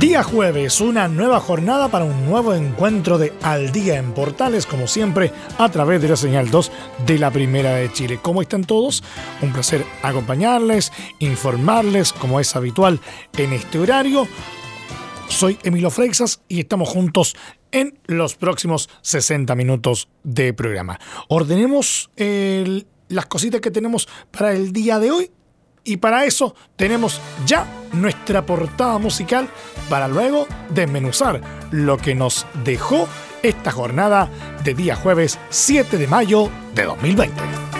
Día jueves, una nueva jornada para un nuevo encuentro de Al Día en Portales, como siempre, a través de la señal 2 de la Primera de Chile. ¿Cómo están todos? Un placer acompañarles, informarles, como es habitual en este horario. Soy Emilio Freixas y estamos juntos en los próximos 60 minutos de programa. Ordenemos las cositas que tenemos para el día de hoy y para eso tenemos ya nuestra portada musical para luego desmenuzar lo que nos dejó esta jornada de día jueves 7 de mayo de 2020.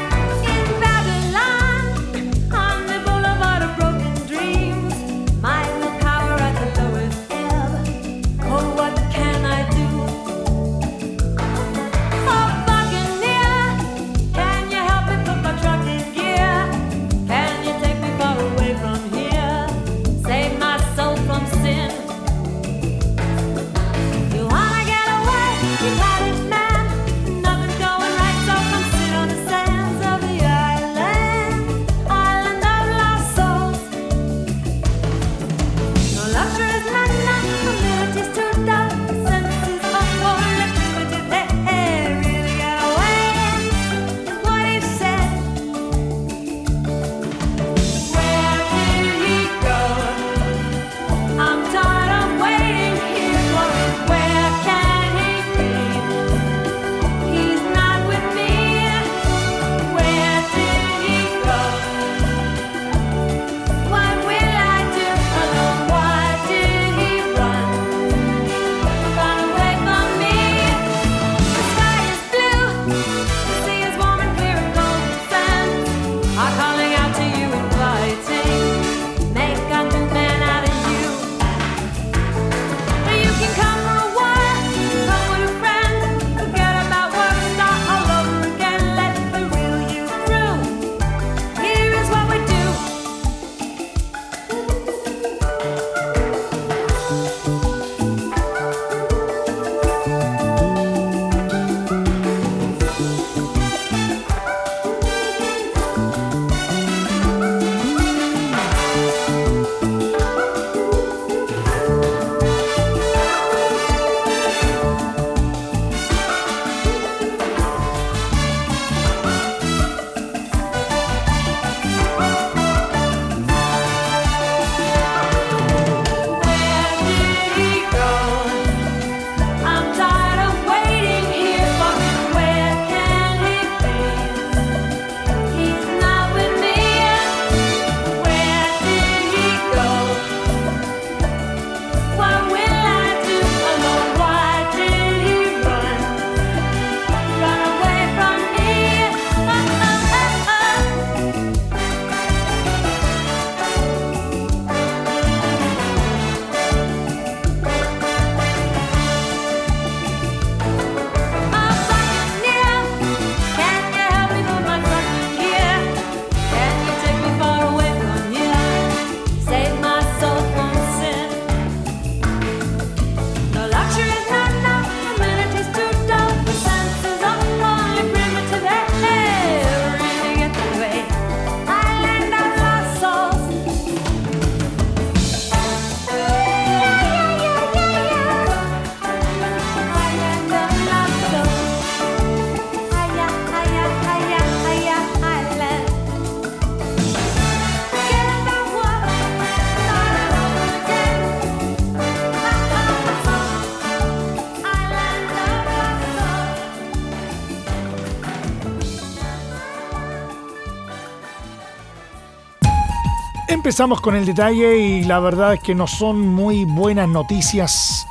Empezamos con el detalle y la verdad es que no son muy buenas noticias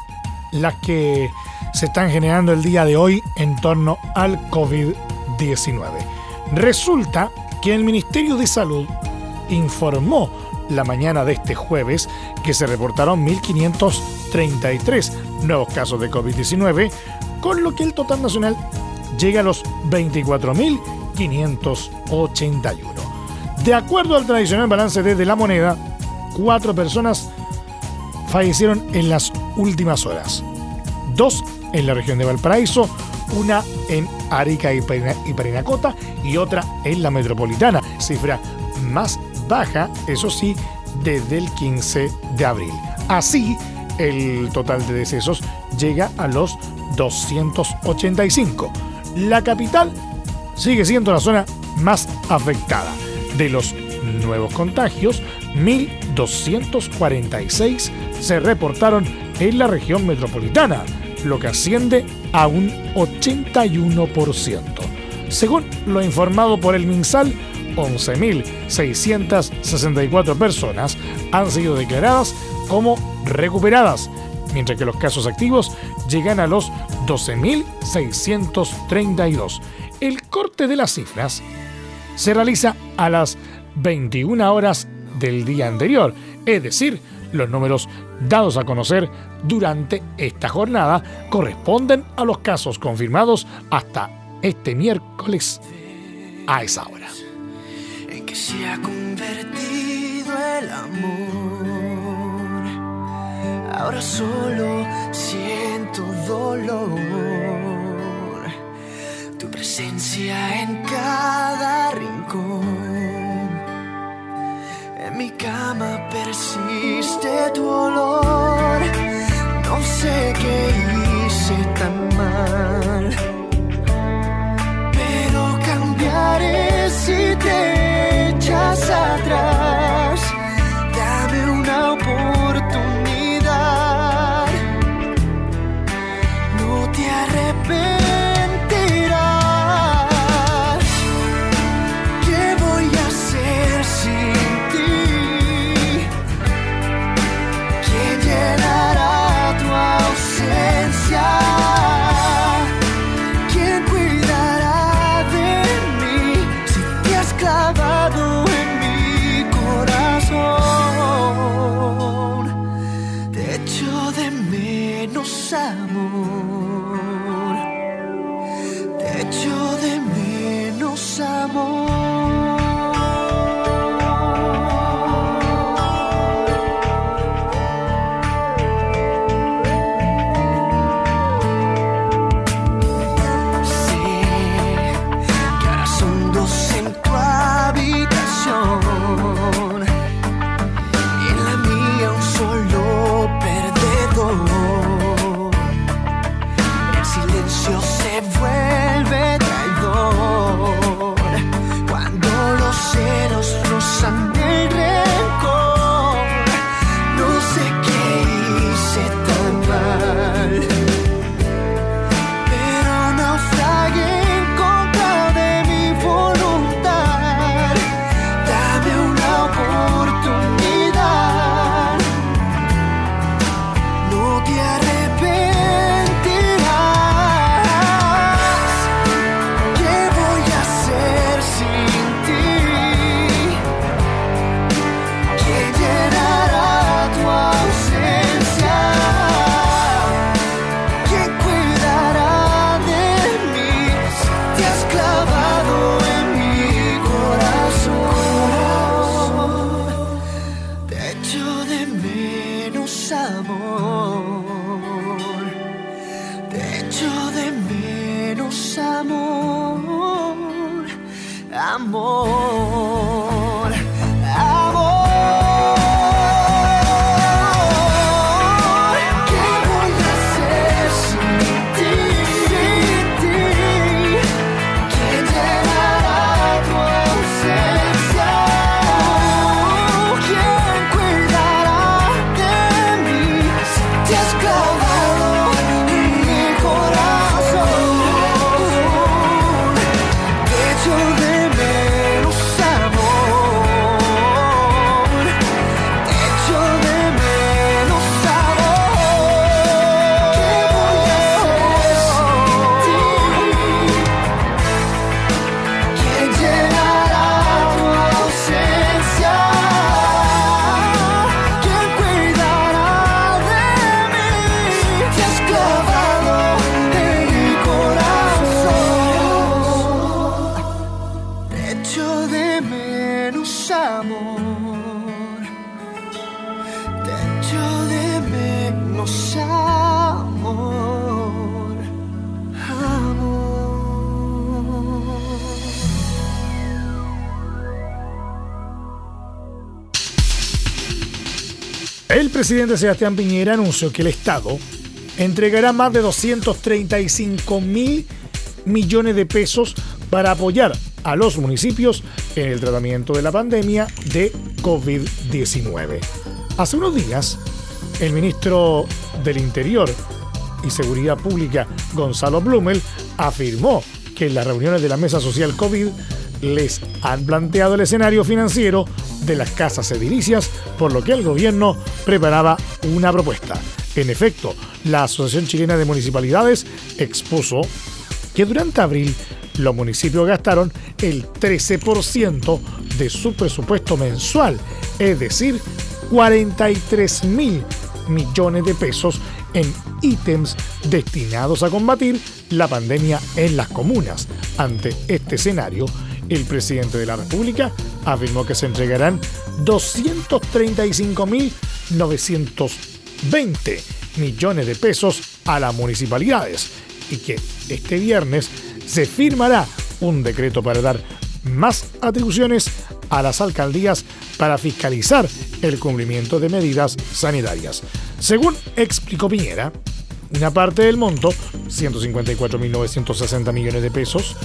las que se están generando el día de hoy en torno al COVID-19. Resulta que el Ministerio de Salud informó la mañana de este jueves que se reportaron 1.533 nuevos casos de COVID-19, con lo que el total nacional llega a los 24.000 581. De acuerdo al tradicional balance de la moneda, cuatro personas fallecieron en las últimas horas. Dos en la región de Valparaíso, una en Arica y Parinacota y otra en la metropolitana, cifra más baja, eso sí, desde el 15 de abril. Así, el total de decesos llega a los 285. La capital sigue siendo la zona más afectada. De los nuevos contagios, 1.246 se reportaron en la región metropolitana, lo que asciende a un 81%. Según lo informado por el MinSal, 11.664 personas han sido declaradas como recuperadas, mientras que los casos activos llegan a los 12.632. El corte de las cifras se realiza a las 21 horas del día anterior, es decir, los números dados a conocer durante esta jornada corresponden a los casos confirmados hasta este miércoles a esa hora. En que se ha convertido el amor. Ahora solo siento dolor. Presencia en cada rincón mi cama persiste tu olor. No sé qué hice tan mal, pero cambiaré El presidente Sebastián Piñera anunció que el Estado entregará más de 235 mil millones de pesos para apoyar a los municipios en el tratamiento de la pandemia de COVID-19. Hace unos días, el ministro del Interior y Seguridad Pública, Gonzalo Blumel, afirmó que en las reuniones de la Mesa Social COVID les han planteado el escenario financiero de las casas edilicias, por lo que el gobierno preparaba una propuesta. En efecto, la Asociación Chilena de Municipalidades expuso que durante abril los municipios gastaron el 13% de su presupuesto mensual, es decir, 43 mil millones de pesos en ítems destinados a combatir la pandemia en las comunas. Ante este escenario, el presidente de la República afirmó que se entregarán 235.920 millones de pesos a las municipalidades y que este viernes se firmará un decreto para dar más atribuciones a las alcaldías para fiscalizar el cumplimiento de medidas sanitarias. Según explicó Piñera, una parte del monto, 154.960 millones de pesos,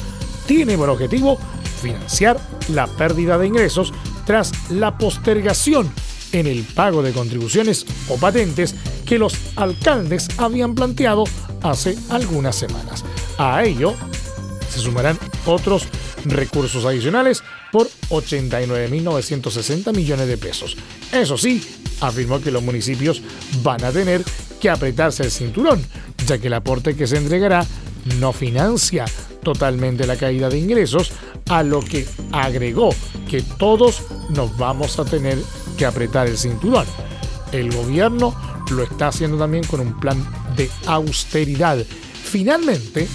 tiene por objetivo financiar la pérdida de ingresos tras la postergación en el pago de contribuciones o patentes que los alcaldes habían planteado hace algunas semanas. A ello se sumarán otros recursos adicionales por 89.960 millones de pesos. Eso sí, afirmó que los municipios van a tener que apretarse el cinturón, ya que el aporte que se entregará no financia totalmente la caída de ingresos, a lo que agregó que todos nos vamos a tener que apretar el cinturón. El gobierno lo está haciendo también con un plan de austeridad. Finalmente,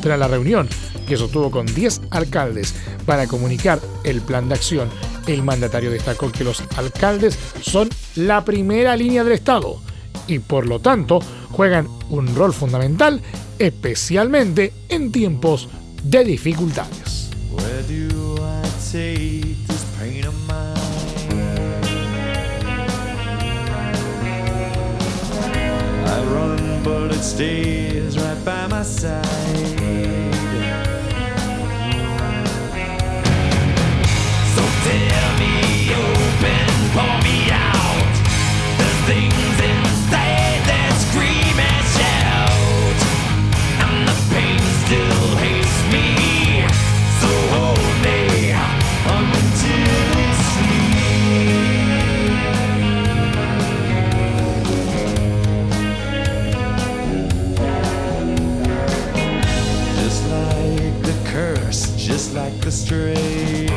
tras la reunión que sostuvo con 10 alcaldes para comunicar el plan de acción, el mandatario destacó que los alcaldes son la primera línea del Estado y por lo tanto juegan un rol fundamental, especialmente en tiempos de dificultades. Like the stray.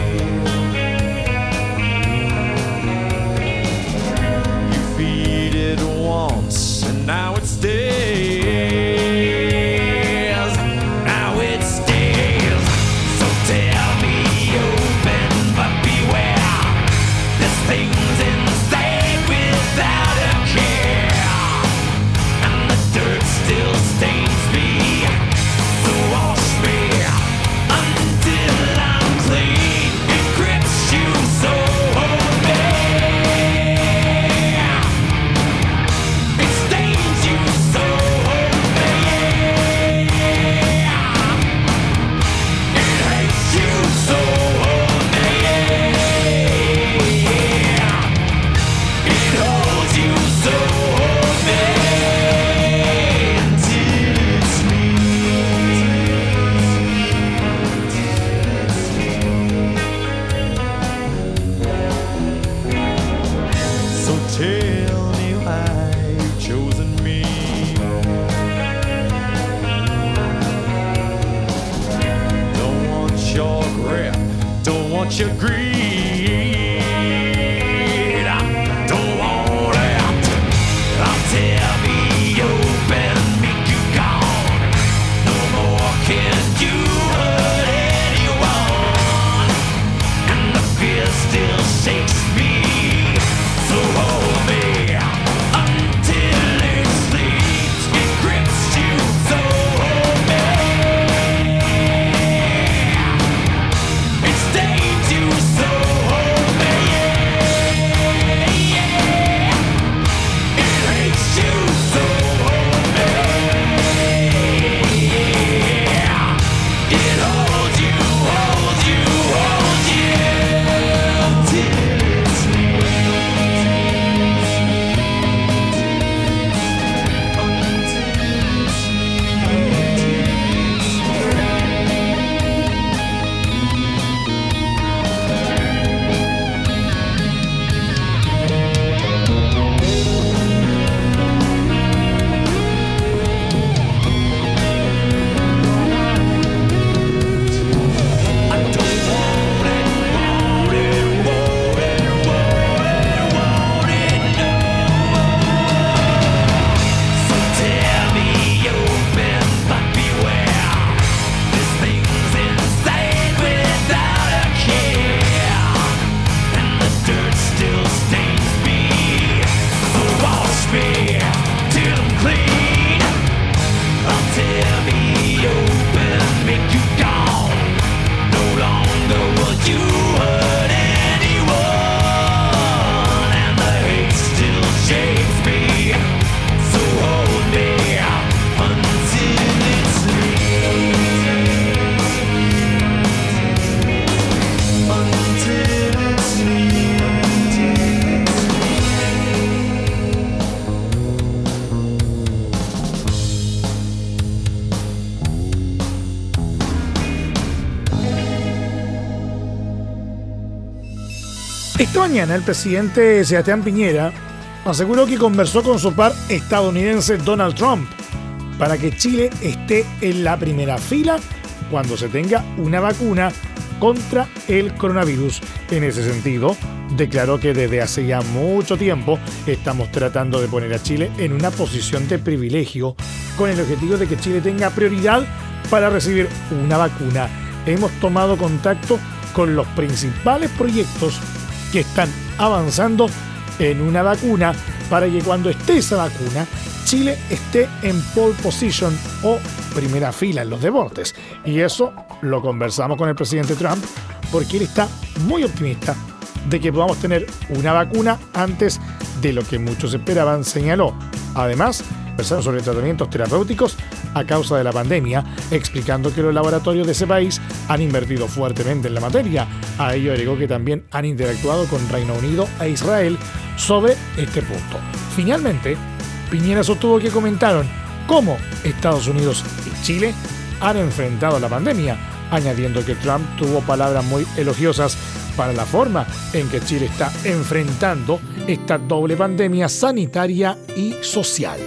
Mañana el presidente Sebastián Piñera aseguró que conversó con su par estadounidense Donald Trump para que Chile esté en la primera fila cuando se tenga una vacuna contra el coronavirus. En ese sentido, declaró que desde hace ya mucho tiempo estamos tratando de poner a Chile en una posición de privilegio con el objetivo de que Chile tenga prioridad para recibir una vacuna. Hemos tomado contacto con los principales proyectos que están avanzando en una vacuna para que cuando esté esa vacuna, Chile esté en pole position o primera fila en los deportes. Y eso lo conversamos con el presidente Trump porque él está muy optimista de que podamos tener una vacuna antes de lo que muchos esperaban, señaló. Además, conversaron sobre tratamientos terapéuticos a causa de la pandemia, explicando que los laboratorios de ese país han invertido fuertemente en la materia. A ello agregó que también han interactuado con Reino Unido e Israel sobre este punto. Finalmente, Piñera sostuvo que comentaron cómo Estados Unidos y Chile han enfrentado la pandemia, añadiendo que Trump tuvo palabras muy elogiosas para la forma en que Chile está enfrentando esta doble pandemia sanitaria y social.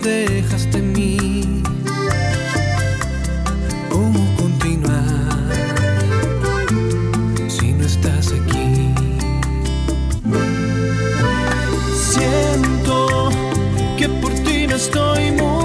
Dejaste en mí. ¿Cómo continuar si no estás aquí? Siento que por ti me estoy muriendo,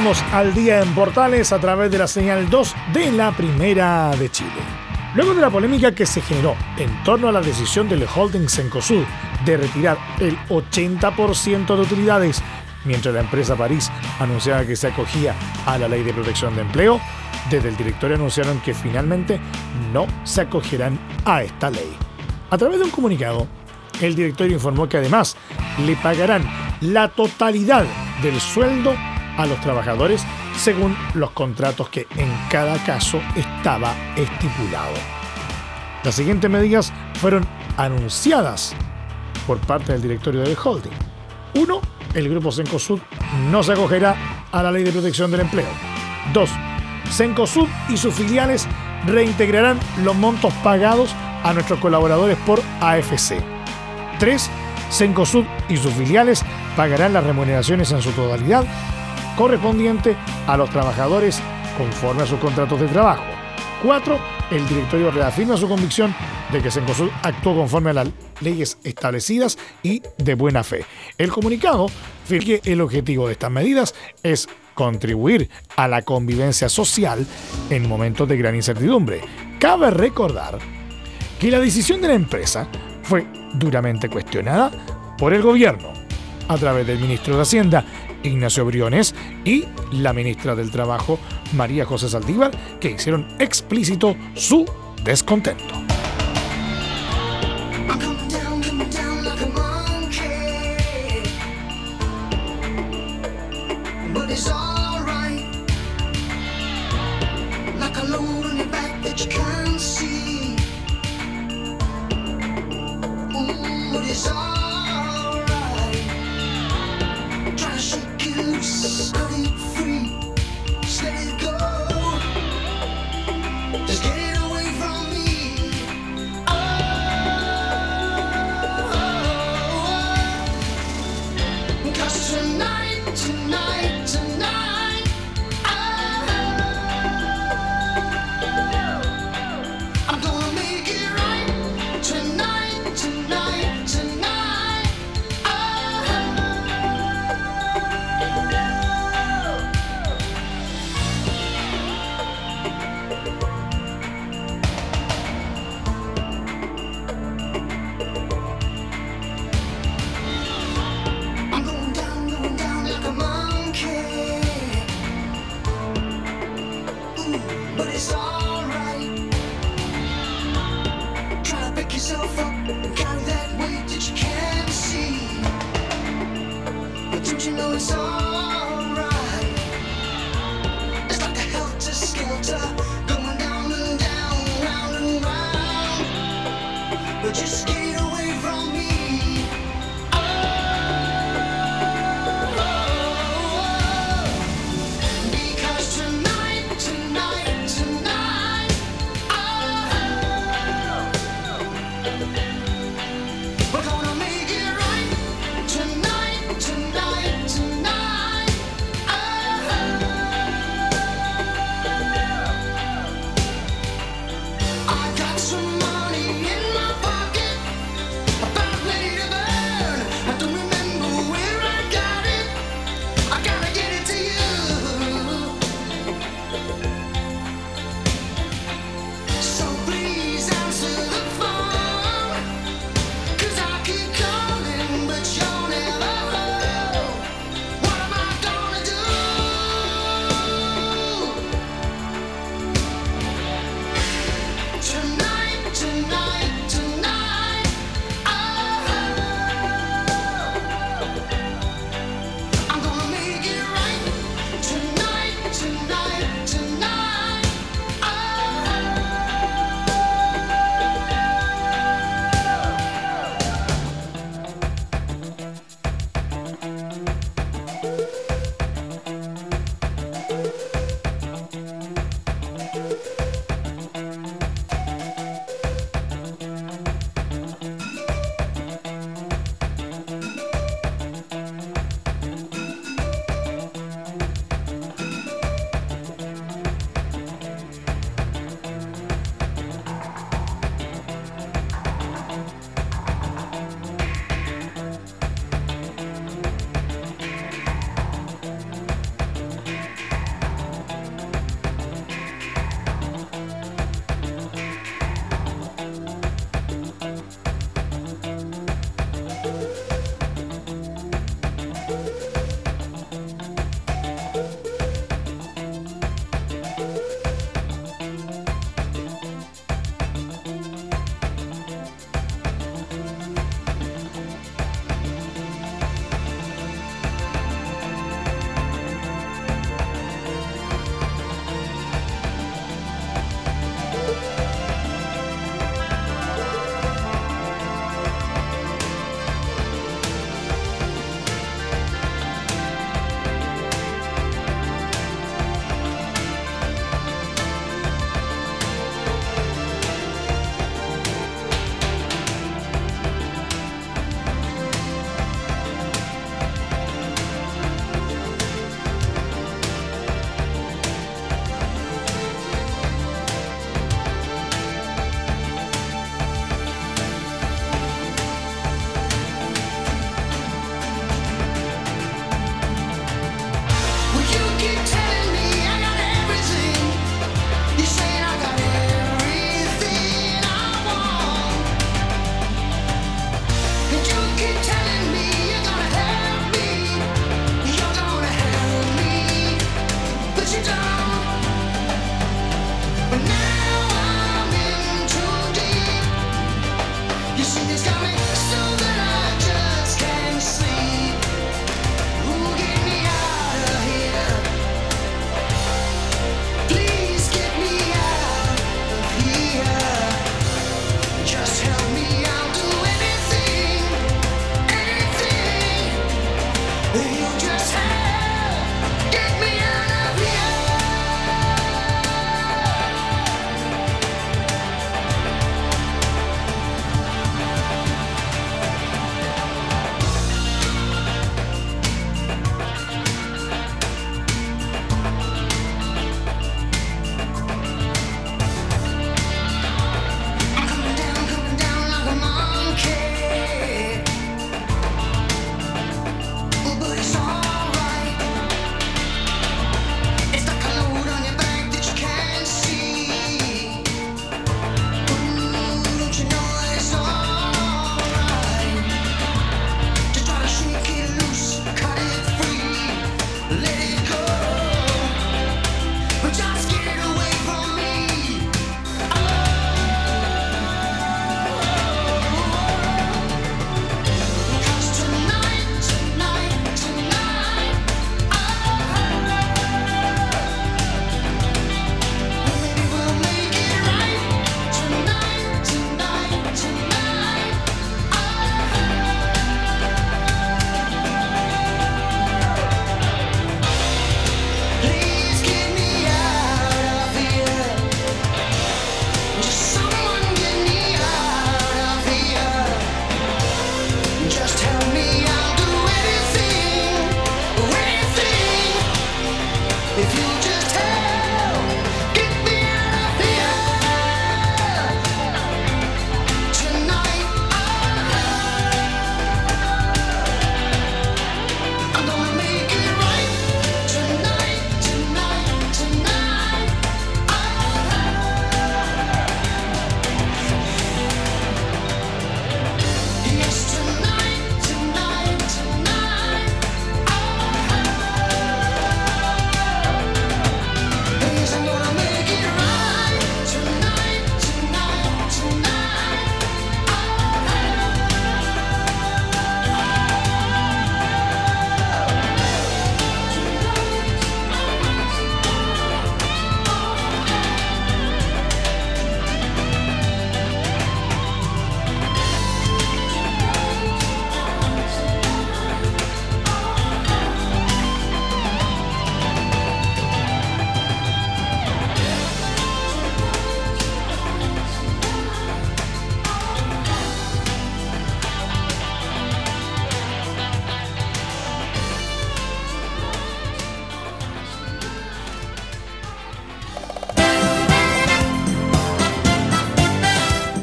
Estamos al día en Portales a través de la señal 2 de la Primera de Chile. Luego de la polémica que se generó en torno a la decisión del holding Cencosud de retirar el 80% de utilidades, mientras la empresa París anunciaba que se acogía a la ley de protección de empleo, desde el directorio anunciaron que finalmente no se acogerán a esta ley. A través de un comunicado, el directorio informó que además le pagarán la totalidad del sueldo a los trabajadores según los contratos que en cada caso estaba estipulado. Las siguientes medidas fueron anunciadas por parte del directorio del holding. Uno, el grupo Cencosud no se acogerá a la ley de protección del empleo. Dos, Cencosud y sus filiales reintegrarán los montos pagados a nuestros colaboradores por AFC. 3. Cencosud y sus filiales pagarán las remuneraciones en su totalidad correspondiente a los trabajadores conforme a sus contratos de trabajo. 4. El directorio reafirma su convicción de que Cencosud actuó conforme a las leyes establecidas y de buena fe. El comunicado que el objetivo de estas medidas es contribuir a la convivencia social en momentos de gran incertidumbre. Cabe recordar que la decisión de la empresa fue duramente cuestionada por el gobierno a través del ministro de Hacienda, Ignacio Briones, y la ministra del Trabajo, María José Saldívar, que hicieron explícito su descontento.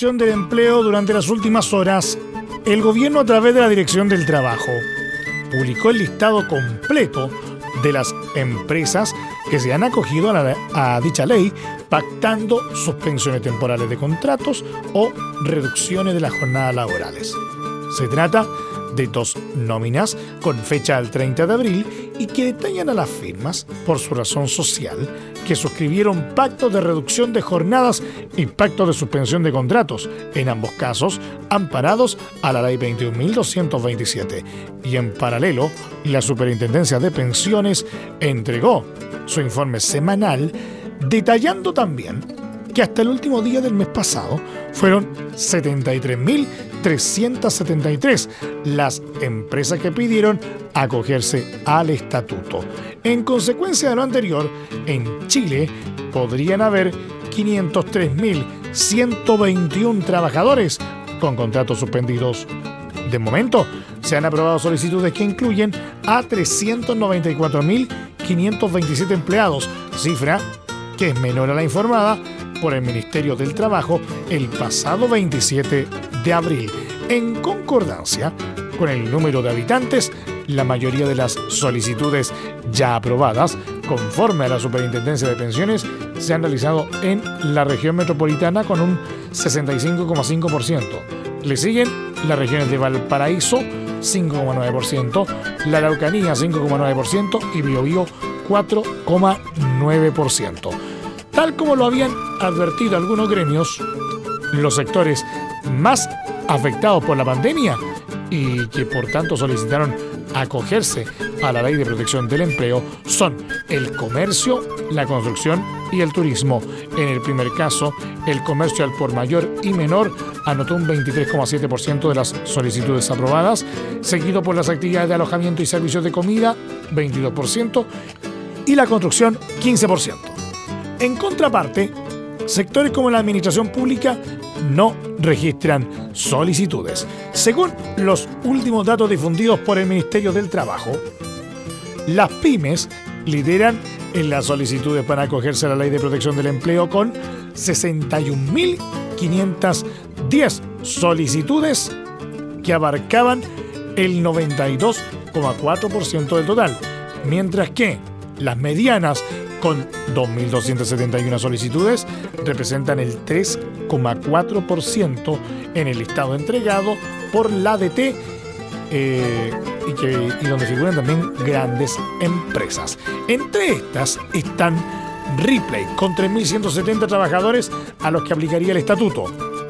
De protección del empleo durante las últimas horas, el gobierno a través de la Dirección del Trabajo publicó el listado completo de las empresas que se han acogido a, dicha ley pactando suspensiones temporales de contratos o reducciones de las jornadas laborales. Se trata de dos nóminas con fecha al 30 de abril y que detallan a las firmas, por su razón social, que suscribieron pactos de reducción de jornadas y pactos de suspensión de contratos, en ambos casos amparados a la Ley 21.227. Y en paralelo, la Superintendencia de Pensiones entregó su informe semanal detallando también que hasta el último día del mes pasado fueron 73.373 las empresas que pidieron acogerse al estatuto. En consecuencia de lo anterior, en Chile podrían haber 503.121 trabajadores con contratos suspendidos. De momento, se han aprobado solicitudes que incluyen a 394.527 empleados, cifra que es menor a la informada por el Ministerio del Trabajo el pasado 27 de abril. En concordancia con el número de habitantes, la mayoría de las solicitudes ya aprobadas, conforme a la Superintendencia de Pensiones, se han realizado en la región metropolitana con un 65,5%. Le siguen las regiones de Valparaíso, 5,9%, la Araucanía, 5,9% y Biobío, 4,9%. Tal como lo habían advertido algunos gremios, los sectores más afectados por la pandemia y que por tanto solicitaron acogerse a la ley de protección del empleo son el comercio, la construcción y el turismo. En el primer caso, el comercio al por mayor y menor anotó un 23,7% de las solicitudes aprobadas, seguido por las actividades de alojamiento y servicios de comida, 22%, y la construcción, 15%. En contraparte, sectores como la administración pública no registran solicitudes. Según los últimos datos difundidos por el Ministerio del Trabajo, las pymes lideran en las solicitudes para acogerse a la ley de protección del empleo con 61.510 solicitudes que abarcaban el 92 3,4% del total, mientras que las medianas, con 2.271 solicitudes, representan el 3,4% en el listado entregado por la ADT eh, y, que, y donde figuran también grandes empresas. Entre estas están Ripley, con 3.170 trabajadores a los que aplicaría el estatuto,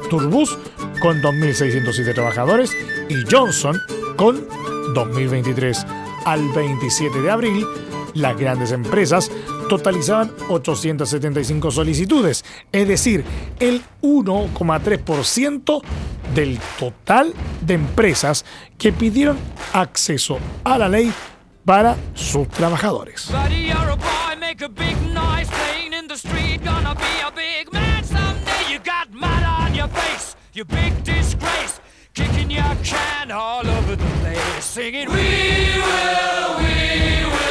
Turbus, con 2.607 trabajadores, y Johnson, con 2023. Al 27 de abril, las grandes empresas totalizaban 875 solicitudes, es decir, el 1,3% del total de empresas que pidieron acceso a la ley para sus trabajadores. We will, we will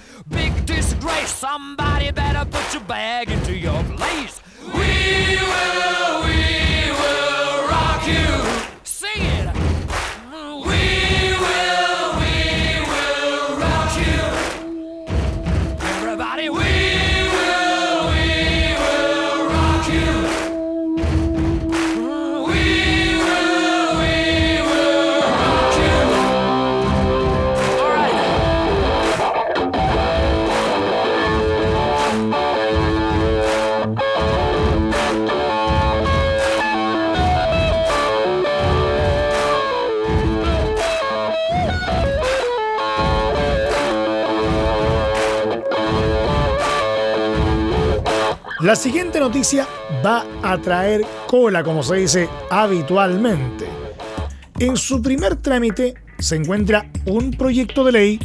Somebody better put your bag into your place. We will, we will rock you. La siguiente noticia va a traer cola, como se dice habitualmente. En su primer trámite se encuentra un proyecto de ley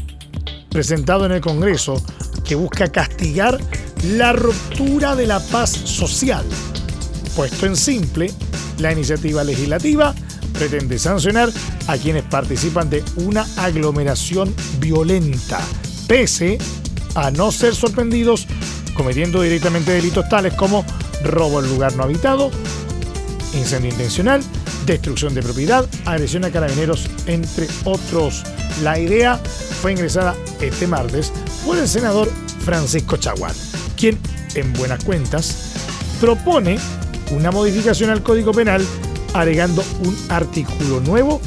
presentado en el Congreso que busca castigar la ruptura de la paz social. Puesto en simple, la iniciativa legislativa pretende sancionar a quienes participan de una aglomeración violenta, pese a no ser sorprendidos cometiendo directamente delitos tales como robo en lugar no habitado, incendio intencional, destrucción de propiedad, agresión a carabineros, entre otros. La idea fue ingresada este martes por el senador Francisco Chaguán, quien, en buenas cuentas, propone una modificación al Código Penal agregando un artículo nuevo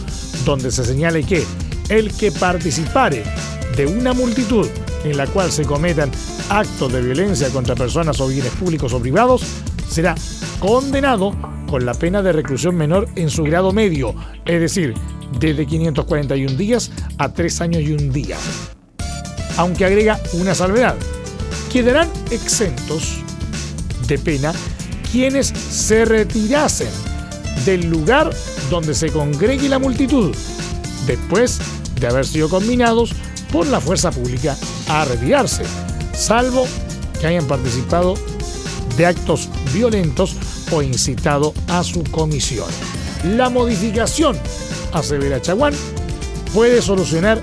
donde se señale que el que participare de una multitud en la cual se cometan actos de violencia contra personas o bienes públicos o privados será condenado con la pena de reclusión menor en su grado medio, es decir, desde 541 días a 3 años y un día. Aunque agrega una salvedad, quedarán exentos de pena quienes se retirasen del lugar donde se congregue la multitud después de haber sido combinados por la fuerza pública a retirarse, salvo que hayan participado de actos violentos o incitado a su comisión. La modificación, asevera Chaguán, puede solucionar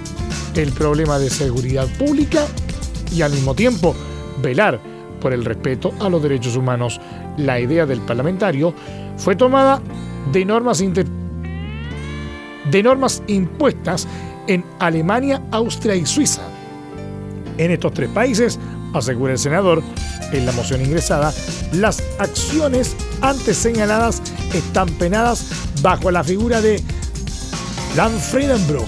el problema de seguridad pública y al mismo tiempo velar por el respeto a los derechos humanos. La idea del parlamentario fue tomada de normas, de normas impuestas en Alemania, Austria y Suiza. En estos tres países, asegura el senador, en la moción ingresada, las acciones antes señaladas están penadas bajo la figura de Landfriedenbruch,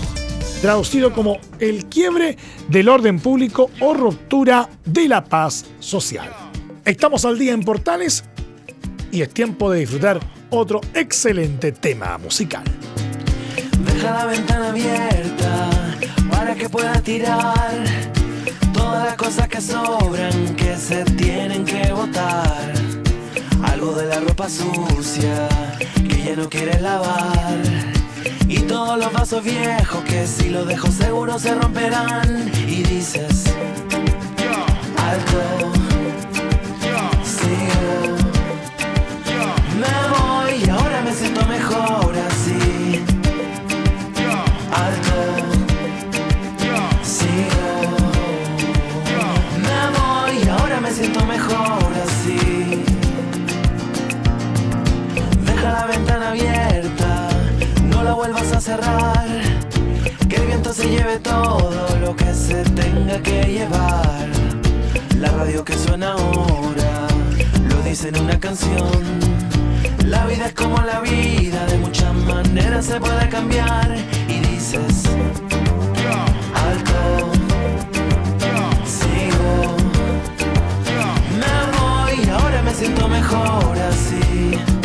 traducido como el quiebre del orden público o ruptura de la paz social. Estamos al día en Portales y es tiempo de disfrutar otro excelente tema musical. Deja la ventana abierta para que pueda tirar todas las cosas que sobran que se tienen que botar. Algo de la ropa sucia que ya no quieres lavar. Y todos los vasos viejos que si los dejo seguro se romperán. Y dices, alto, sigo. Se lleve todo lo que se tenga que llevar. La radio que suena ahora lo dice en una canción. La vida es como la vida, de muchas maneras se puede cambiar. Y dices, alto, sigo. Me voy ahora me siento mejor así.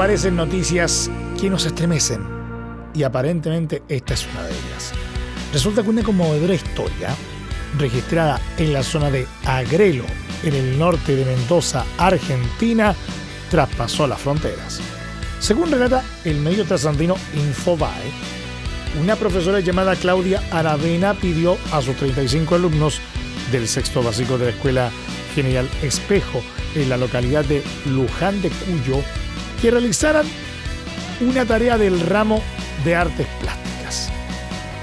Aparecen noticias que nos estremecen. Y aparentemente esta es una de ellas. Resulta que una conmovedora historia, registrada en la zona de Agrelo, en el norte de Mendoza, Argentina, traspasó las fronteras. Según relata el medio trasandino Infobae, una profesora llamada Claudia Aravena pidió a sus 35 alumnos del sexto básico de la Escuela General Espejo en la localidad de Luján de Cuyo que realizaran una tarea del ramo de artes plásticas.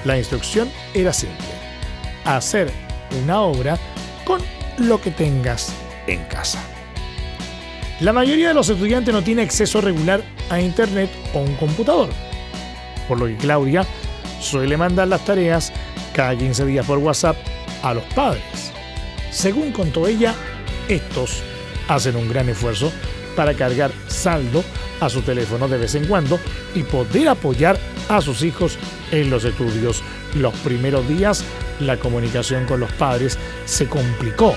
La instrucción era simple, hacer una obra con lo que tengas en casa. La mayoría de los estudiantes no tiene acceso regular a internet o un computador, por lo que Claudia suele mandar las tareas cada 15 días por WhatsApp a los padres. Según contó ella, estos hacen un gran esfuerzo para cargar saldo a su teléfono de vez en cuando y poder apoyar a sus hijos en los estudios. Los primeros días la comunicación con los padres se complicó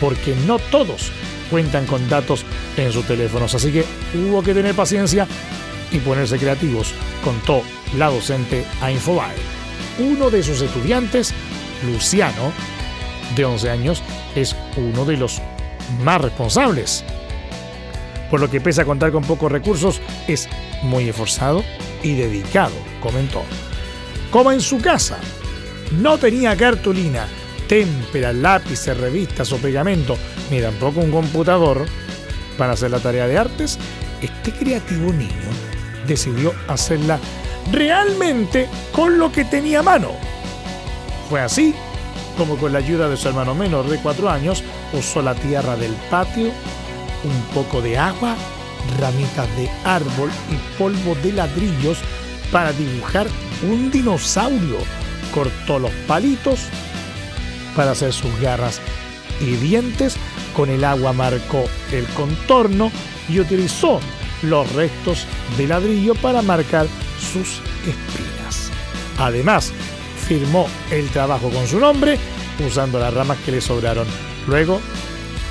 porque no todos cuentan con datos en sus teléfonos, así que hubo que tener paciencia y ponerse creativos, contó la docente a Infobae. Uno de sus estudiantes, Luciano, de 11 años, es uno de los más responsables. Por lo que pese a contar con pocos recursos, es muy esforzado y dedicado, comentó. Como en su casa, no tenía cartulina, témpera, lápices, revistas o pegamento, ni tampoco un computador para hacer la tarea de artes, este creativo niño decidió hacerla realmente con lo que tenía a mano. Fue así como con la ayuda de su hermano menor de cuatro años usó la tierra del patio, un poco de agua, ramitas de árbol y polvo de ladrillos para dibujar un dinosaurio. Cortó los palitos para hacer sus garras y dientes. Con el agua marcó el contorno y utilizó los restos de ladrillo para marcar sus espinas. Además, firmó el trabajo con su nombre usando las ramas que le sobraron. Luego,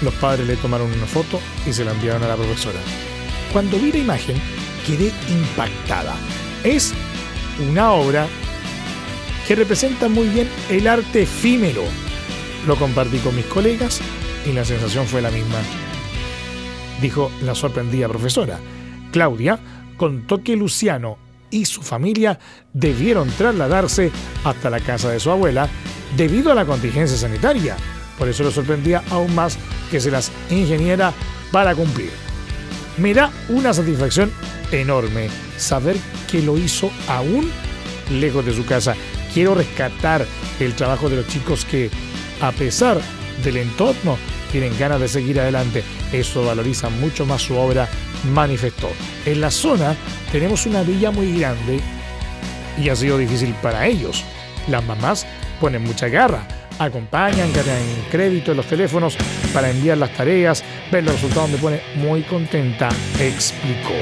los padres le tomaron una foto y se la enviaron a la profesora. Cuando vi la imagen, quedé impactada. Es una obra que representa muy bien el arte efímero. Lo compartí con mis colegas y la sensación fue la misma. Dijo la sorprendida profesora. Claudia contó que Luciano y su familia debieron trasladarse hasta la casa de su abuela debido a la contingencia sanitaria. Por eso lo sorprendía aún más que se las ingeniera para cumplir. Me da una satisfacción enorme saber que lo hizo aún lejos de su casa. Quiero rescatar el trabajo de los chicos que, a pesar del entorno, tienen ganas de seguir adelante. Eso valoriza mucho más su obra, manifestó. En la zona tenemos una villa muy grande y ha sido difícil para ellos. Las mamás ponen mucha garra, acompañan, ganan crédito en los teléfonos para enviar las tareas, ver los resultados me pone muy contenta, explicó.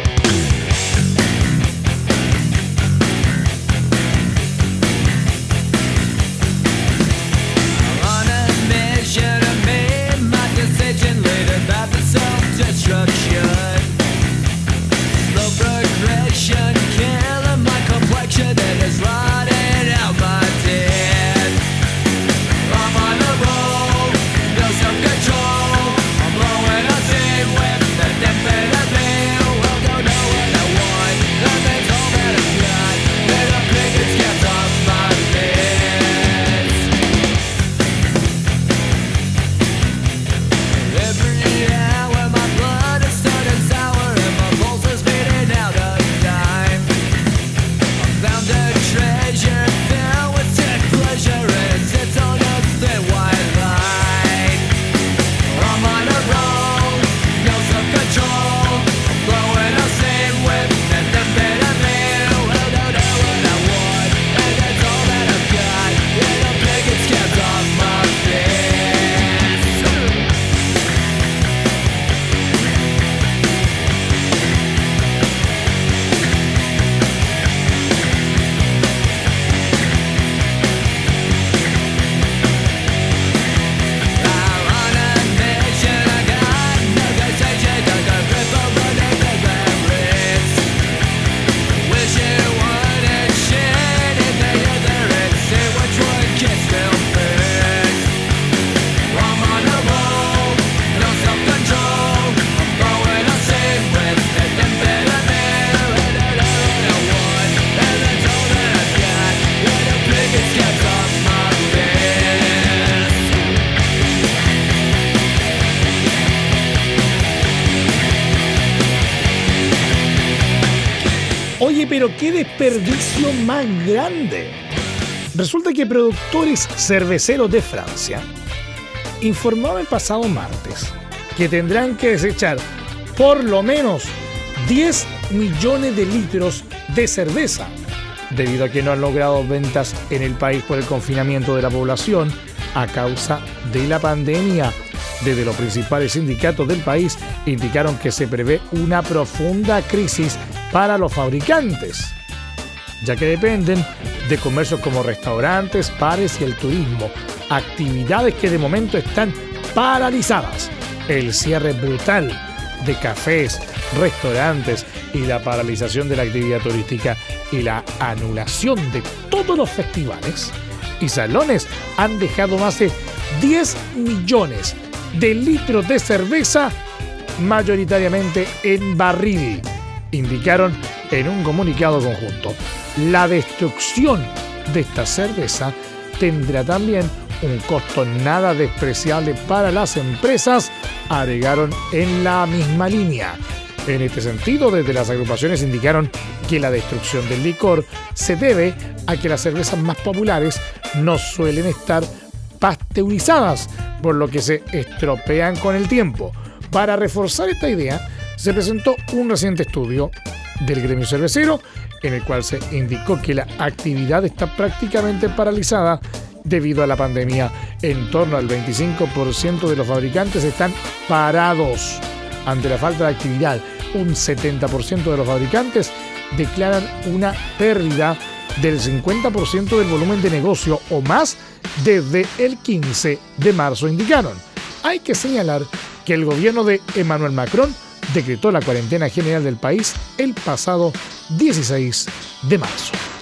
Desperdicio más grande. Resulta que productores cerveceros de Francia informaron el pasado martes que tendrán que desechar por lo menos 10 millones de litros de cerveza debido a que no han logrado ventas en el país por el confinamiento de la población a causa de la pandemia. Desde los principales sindicatos del país indicaron que se prevé una profunda crisis para los fabricantes, ya que dependen de comercios como restaurantes, bares y el turismo, actividades que de momento están paralizadas. El cierre brutal de cafés, restaurantes y la paralización de la actividad turística y la anulación de todos los festivales y salones han dejado más de 10 millones de litros de cerveza mayoritariamente en barril indicaron en un comunicado conjunto. La destrucción de esta cerveza tendrá también un costo nada despreciable para las empresas, agregaron en la misma línea. En este sentido, desde las agrupaciones indicaron que la destrucción del licor se debe a que las cervezas más populares no suelen estar pasteurizadas, por lo que se estropean con el tiempo. Para reforzar esta idea, se presentó un reciente estudio del gremio cervecero en el cual se indicó que la actividad está prácticamente paralizada debido a la pandemia. En torno al 25% de los fabricantes están parados. ante la falta de actividad. Un 70% de los fabricantes declaran una pérdida del 50% del volumen de negocio o más desde el 15 de marzo, indicaron. Hay que señalar que el gobierno de Emmanuel Macron decretó la cuarentena general del país el pasado 16 de marzo.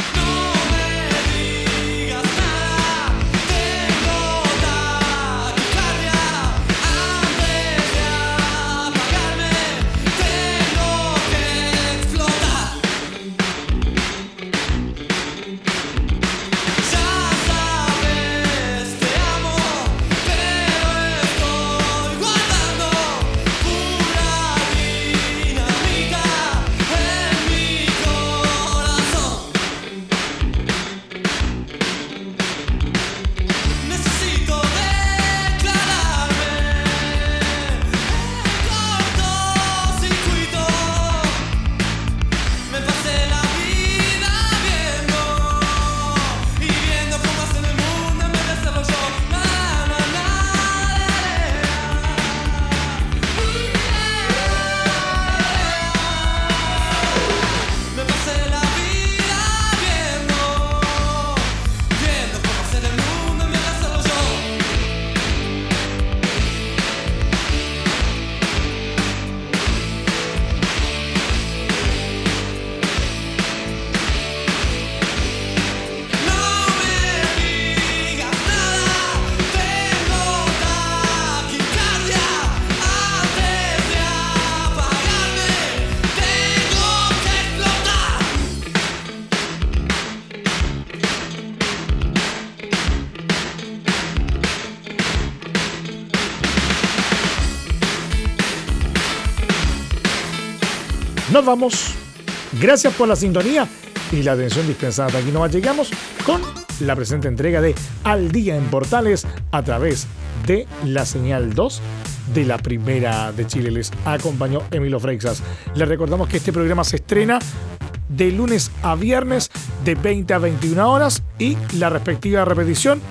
Vamos. Gracias por la sintonía y la atención dispensada. Aquí nomás llegamos con la presente entrega de Al Día en Portales a través de la señal 2 de la primera de Chile. Les acompañó Emilio Freixas. Les recordamos que este programa se estrena de lunes a viernes de 20 a 21 horas y la respectiva repetición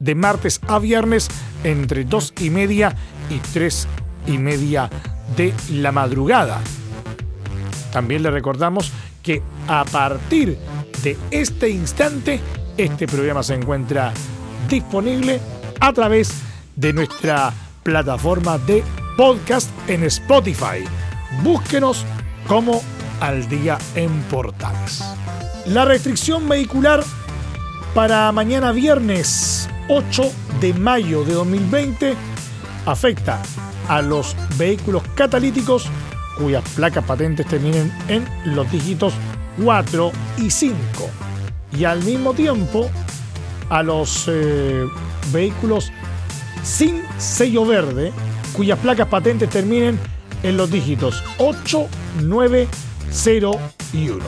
de martes a viernes entre 2 y media y 3 y media de la madrugada. También le recordamos que a partir de este instante, este programa se encuentra disponible a través de nuestra plataforma de podcast en Spotify. Búsquenos como Al Día en Portales. La restricción vehicular para mañana viernes 8 de mayo de 2020 afecta a los vehículos catalíticos cuyas placas patentes terminen en los dígitos 4 y 5. Y al mismo tiempo a los eh, vehículos sin sello verde, cuyas placas patentes terminen en los dígitos 8, 9, 0 y 1.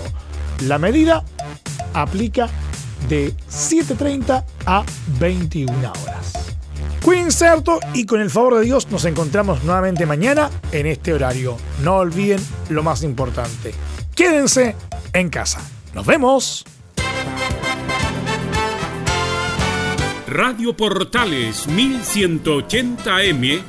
La medida aplica de 7.30 a 21 horas. Cuídense y con el favor de Dios nos encontramos nuevamente mañana en este horario. No olviden lo más importante. Quédense en casa. Nos vemos. Radio Portales 1180M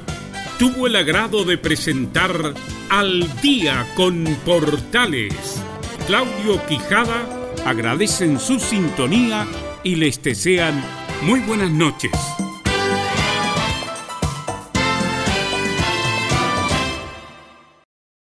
tuvo el agrado de presentar Al día con Portales. Claudio Quijada agradecen su sintonía y les desean muy buenas noches.